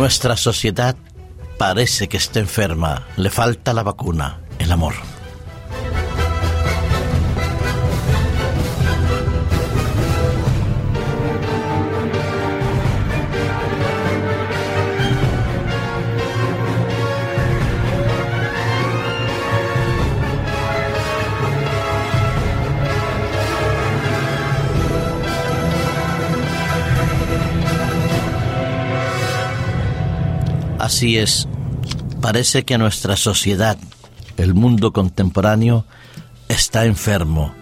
Nuestra sociedad parece que está enferma, le falta la vacuna, el amor. Así es, parece que nuestra sociedad, el mundo contemporáneo, está enfermo.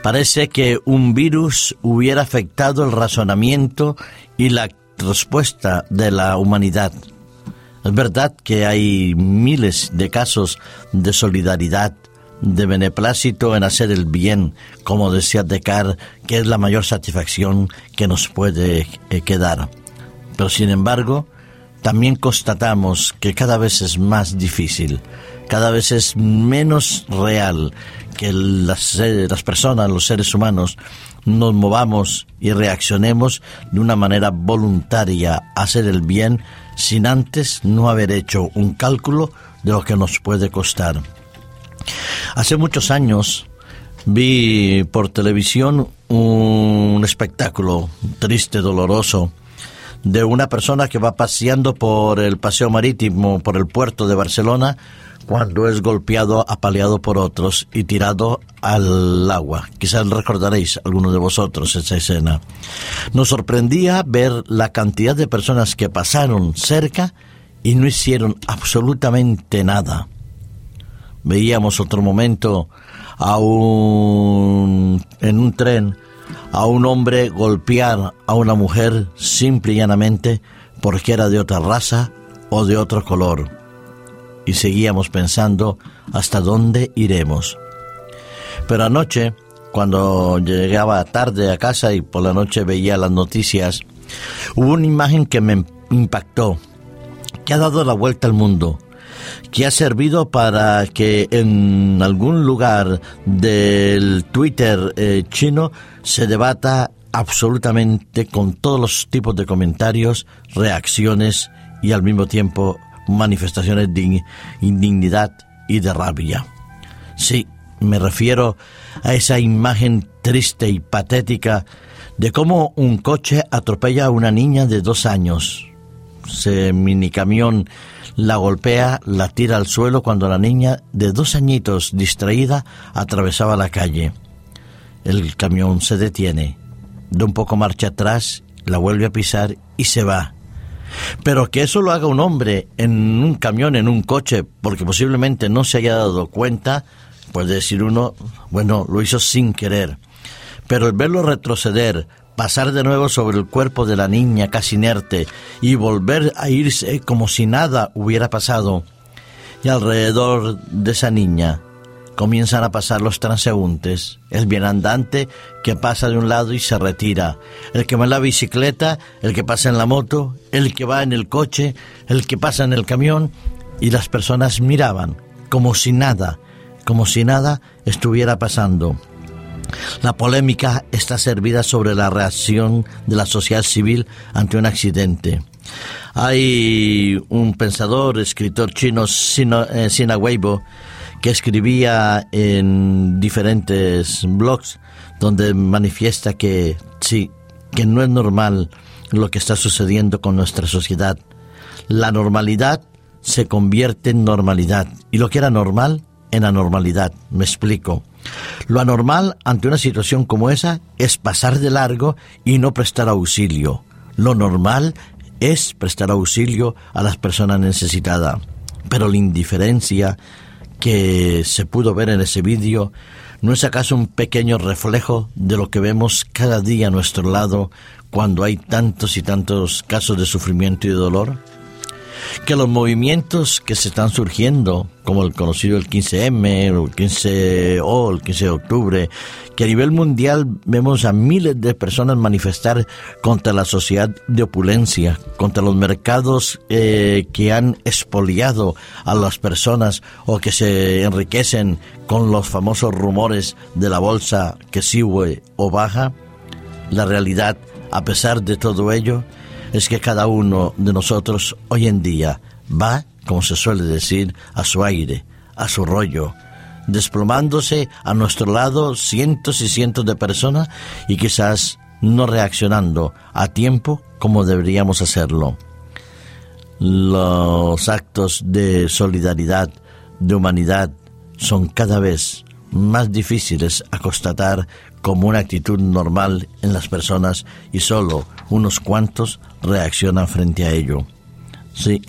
Parece que un virus hubiera afectado el razonamiento y la respuesta de la humanidad. Es verdad que hay miles de casos de solidaridad, de beneplácito en hacer el bien, como decía Descartes, que es la mayor satisfacción que nos puede eh, quedar. Pero sin embargo, también constatamos que cada vez es más difícil, cada vez es menos real que las, las personas, los seres humanos, nos movamos y reaccionemos de una manera voluntaria a hacer el bien sin antes no haber hecho un cálculo de lo que nos puede costar. Hace muchos años vi por televisión un espectáculo triste, doloroso, de una persona que va paseando por el paseo marítimo, por el puerto de Barcelona, cuando es golpeado, apaleado por otros y tirado al agua. Quizás recordaréis algunos de vosotros esa escena. Nos sorprendía ver la cantidad de personas que pasaron cerca y no hicieron absolutamente nada. Veíamos otro momento a un, en un tren a un hombre golpear a una mujer simple y llanamente porque era de otra raza o de otro color. Y seguíamos pensando hasta dónde iremos. Pero anoche, cuando llegaba tarde a casa y por la noche veía las noticias, hubo una imagen que me impactó, que ha dado la vuelta al mundo que ha servido para que en algún lugar del Twitter eh, chino se debata absolutamente con todos los tipos de comentarios, reacciones y al mismo tiempo manifestaciones de indignidad y de rabia. Sí, me refiero a esa imagen triste y patética de cómo un coche atropella a una niña de dos años. Ese minicamión la golpea, la tira al suelo cuando la niña, de dos añitos distraída, atravesaba la calle. El camión se detiene, da un poco marcha atrás, la vuelve a pisar y se va. Pero que eso lo haga un hombre en un camión, en un coche, porque posiblemente no se haya dado cuenta, puede decir uno, bueno, lo hizo sin querer. Pero el verlo retroceder, pasar de nuevo sobre el cuerpo de la niña casi inerte y volver a irse como si nada hubiera pasado. Y alrededor de esa niña comienzan a pasar los transeúntes, el bienandante que pasa de un lado y se retira, el que va en la bicicleta, el que pasa en la moto, el que va en el coche, el que pasa en el camión, y las personas miraban como si nada, como si nada estuviera pasando. La polémica está servida sobre la reacción de la sociedad civil ante un accidente. Hay un pensador, escritor chino, Sina, eh, Weibo, que escribía en diferentes blogs donde manifiesta que sí, que no es normal lo que está sucediendo con nuestra sociedad. La normalidad se convierte en normalidad y lo que era normal en anormalidad. Me explico. Lo anormal ante una situación como esa es pasar de largo y no prestar auxilio. Lo normal es prestar auxilio a las personas necesitadas. Pero la indiferencia que se pudo ver en ese vídeo no es acaso un pequeño reflejo de lo que vemos cada día a nuestro lado cuando hay tantos y tantos casos de sufrimiento y de dolor? Que los movimientos que se están surgiendo, como el conocido el 15M, el 15O, el 15 de octubre, que a nivel mundial vemos a miles de personas manifestar contra la sociedad de opulencia, contra los mercados eh, que han expoliado a las personas o que se enriquecen con los famosos rumores de la bolsa que sube o baja, la realidad, a pesar de todo ello, es que cada uno de nosotros hoy en día va, como se suele decir, a su aire, a su rollo, desplomándose a nuestro lado cientos y cientos de personas y quizás no reaccionando a tiempo como deberíamos hacerlo. Los actos de solidaridad, de humanidad, son cada vez más difíciles a constatar como una actitud normal en las personas y solo unos cuantos reaccionan frente a ello. Sí,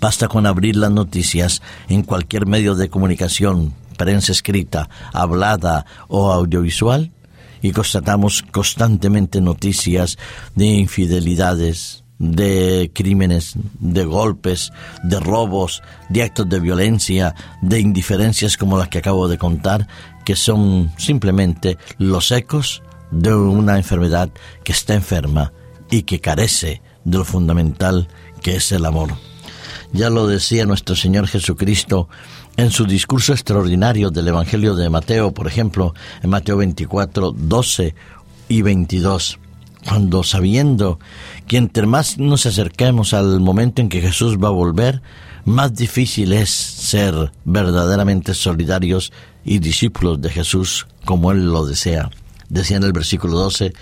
basta con abrir las noticias en cualquier medio de comunicación, prensa escrita, hablada o audiovisual, y constatamos constantemente noticias de infidelidades, de crímenes, de golpes, de robos, de actos de violencia, de indiferencias como las que acabo de contar, que son simplemente los ecos de una enfermedad que está enferma y que carece de lo fundamental que es el amor. Ya lo decía nuestro Señor Jesucristo en su discurso extraordinario del Evangelio de Mateo, por ejemplo, en Mateo 24, 12 y 22 cuando sabiendo que entre más nos acerquemos al momento en que Jesús va a volver, más difícil es ser verdaderamente solidarios y discípulos de Jesús como Él lo desea. Decía en el versículo 12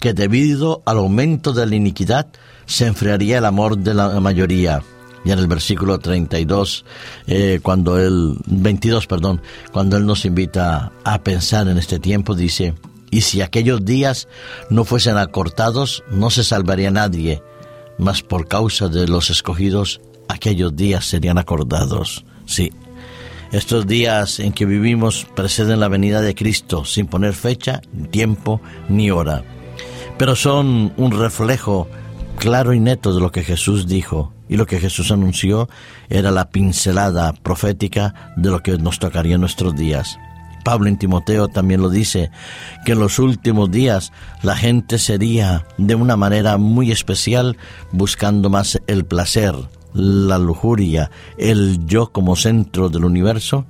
que debido al aumento de la iniquidad se enfriaría el amor de la mayoría. Y en el versículo 32, eh, cuando él, 22, perdón, cuando él nos invita a pensar en este tiempo, dice, y si aquellos días no fuesen acortados, no se salvaría nadie, mas por causa de los escogidos, aquellos días serían acordados. Sí, estos días en que vivimos preceden la venida de Cristo sin poner fecha, tiempo ni hora, pero son un reflejo claro y neto de lo que Jesús dijo. Y lo que Jesús anunció era la pincelada profética de lo que nos tocaría en nuestros días. Pablo en Timoteo también lo dice, que en los últimos días la gente sería de una manera muy especial buscando más el placer, la lujuria, el yo como centro del universo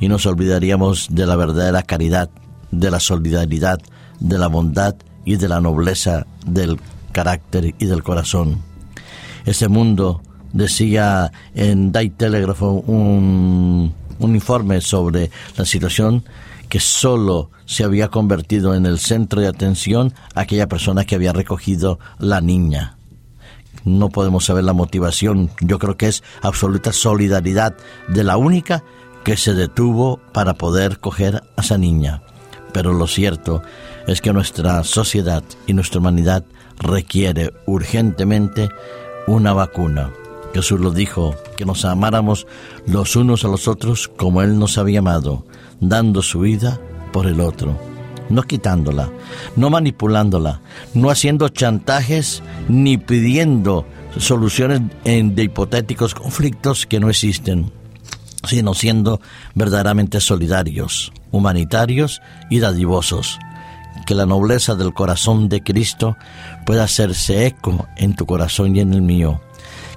y nos olvidaríamos de la verdadera caridad, de la solidaridad, de la bondad y de la nobleza del carácter y del corazón. Ese mundo, decía en Die Telégrafo un un informe sobre la situación que solo se había convertido en el centro de atención aquella persona que había recogido la niña. No podemos saber la motivación, yo creo que es absoluta solidaridad de la única que se detuvo para poder coger a esa niña. Pero lo cierto es que nuestra sociedad y nuestra humanidad requiere urgentemente una vacuna. Jesús lo dijo, que nos amáramos los unos a los otros como Él nos había amado, dando su vida por el otro, no quitándola, no manipulándola, no haciendo chantajes ni pidiendo soluciones de hipotéticos conflictos que no existen, sino siendo verdaderamente solidarios, humanitarios y dadivosos. Que la nobleza del corazón de Cristo pueda hacerse eco en tu corazón y en el mío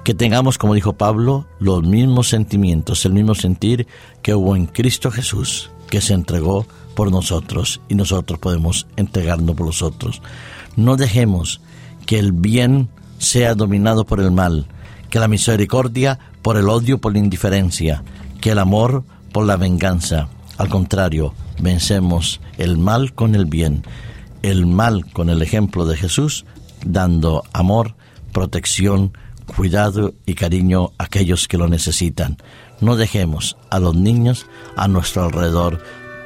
que tengamos, como dijo Pablo, los mismos sentimientos, el mismo sentir que hubo en Cristo Jesús, que se entregó por nosotros y nosotros podemos entregarnos por los otros. No dejemos que el bien sea dominado por el mal, que la misericordia por el odio, por la indiferencia, que el amor por la venganza. Al contrario, vencemos el mal con el bien, el mal con el ejemplo de Jesús, dando amor, protección, cuidado y cariño a aquellos que lo necesitan. No dejemos a los niños a nuestro alrededor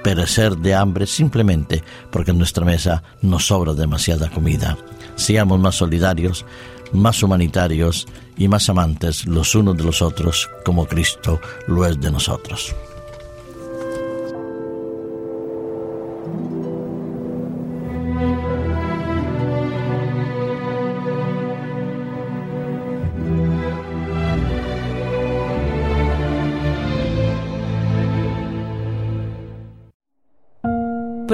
perecer de hambre simplemente porque en nuestra mesa nos sobra demasiada comida. Seamos más solidarios, más humanitarios y más amantes los unos de los otros como Cristo lo es de nosotros.